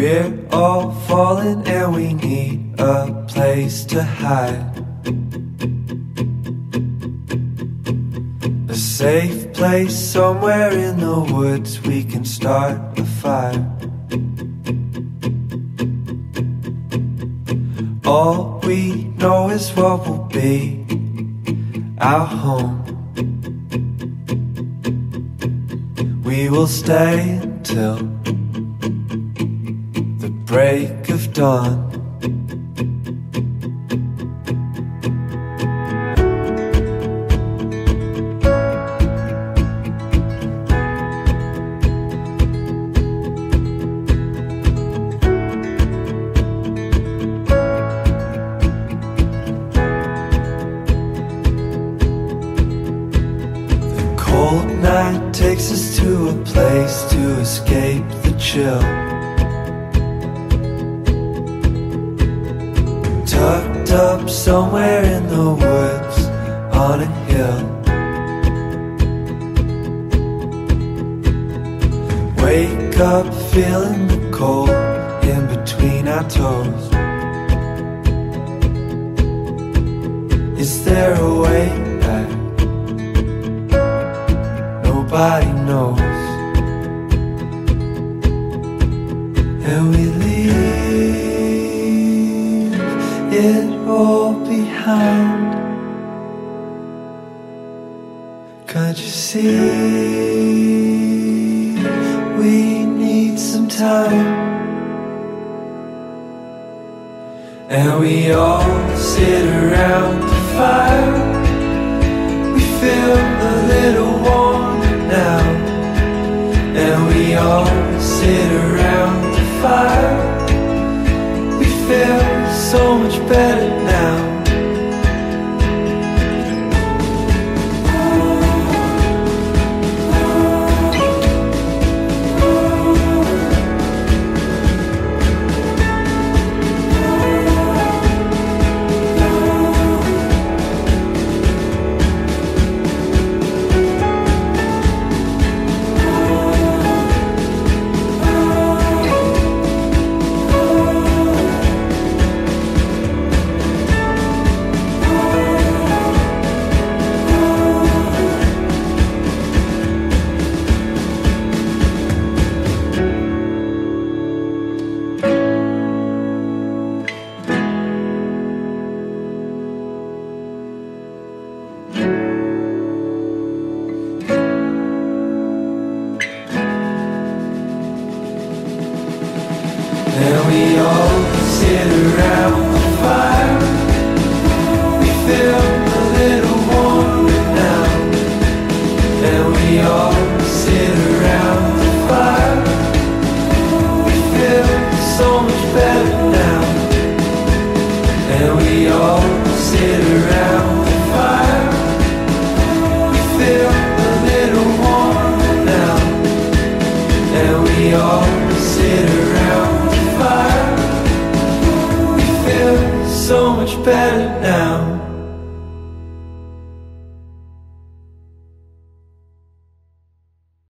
We're all falling and we need a place to hide. A safe place somewhere in the woods we can start a fire. All we know is what will be our home. We will stay until break of dawn. The cold night takes us to a place to escape the chill. Tucked up somewhere in the woods on a hill. Wake up feeling the cold in between our toes. Is there a way back? Nobody knows. And we leave it all behind. Can't you see? We need some time. And we all sit around the fire. We feel a little warmer so much better now. So much better now. And we all sit much better now.